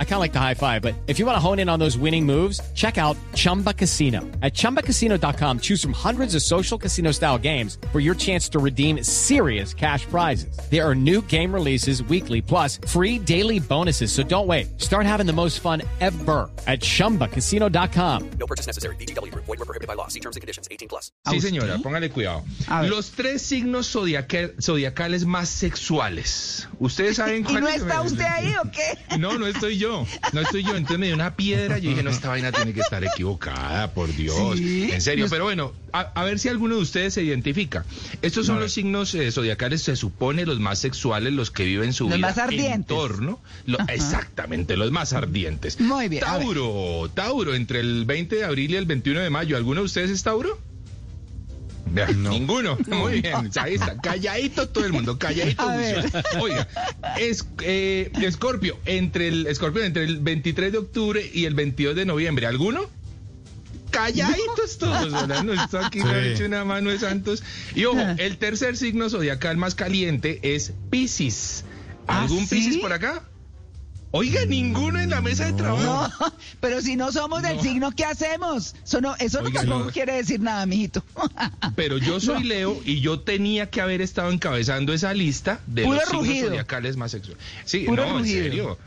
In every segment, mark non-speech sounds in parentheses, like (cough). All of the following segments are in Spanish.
I kind of like the high five, but if you want to hone in on those winning moves, check out Chumba Casino. At ChumbaCasino.com, choose from hundreds of social casino style games for your chance to redeem serious cash prizes. There are new game releases weekly, plus free daily bonuses. So don't wait. Start having the most fun ever at ChumbaCasino.com. No purchase necessary. BGW. Void were prohibited by law. See terms and conditions. 18 plus. Sí, señora, póngale cuidado. Los tres signos zodiaca- zodiacales más sexuales. ¿Ustedes saben (laughs) ¿Y no está usted ahí o qué? No, no estoy yo. No estoy yo. Entonces me dio una piedra. Yo dije, no, esta vaina tiene que estar equivocada, por Dios. Sí. En serio. Pero bueno, a, a ver si alguno de ustedes se identifica. Estos son los signos eh, zodiacales, se supone, los más sexuales, los que viven su Los vida más ardientes. en torno. Lo- exactamente, los más ardientes. Muy bien. Tauro, Tauro, entre el 20 de abril y el 21 de mayo. ¿Alguno de ustedes es Tauro? (laughs) Ninguno. Muy bien. Ahí está. Calladito todo el mundo. Calladito. (laughs) Oiga, es, eh, entre el Escorpio, entre el 23 de octubre y el 22 de noviembre. ¿Alguno? Calladitos (laughs) todos, ¿verdad? No está aquí no he hecho una mano de santos. Y ojo, Ah. el tercer signo zodiacal más caliente es Piscis. ¿Ah, ¿Algún sí? Piscis por acá? Oiga, ninguno en la mesa de trabajo. No, (laughs) pero si no somos del No. signo, ¿qué hacemos? Eso no, eso Oiga, tampoco no. quiere decir nada, mijito. (laughs) Pero yo soy Leo y yo tenía que haber estado encabezando esa lista de Puro los signos rugido. zodiacales más sexuales. Sí, Puro no, rugido. en serio.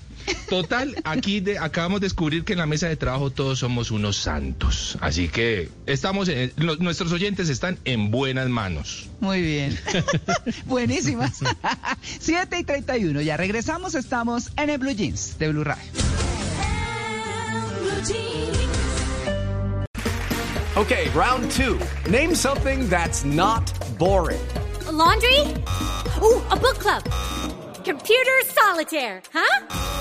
Total, aquí de- acabamos de descubrir que en la mesa de trabajo todos somos unos santos. Así que estamos, en- los- nuestros oyentes están en buenas manos. Muy bien. (laughs) Buenísimas. (laughs) 7 y 31. Ya regresamos. Estamos en el Blue Jeans de Blue Radio. Okay, round two. Name something that's not boring. A laundry? Ooh, a book club. Computer solitaire, huh?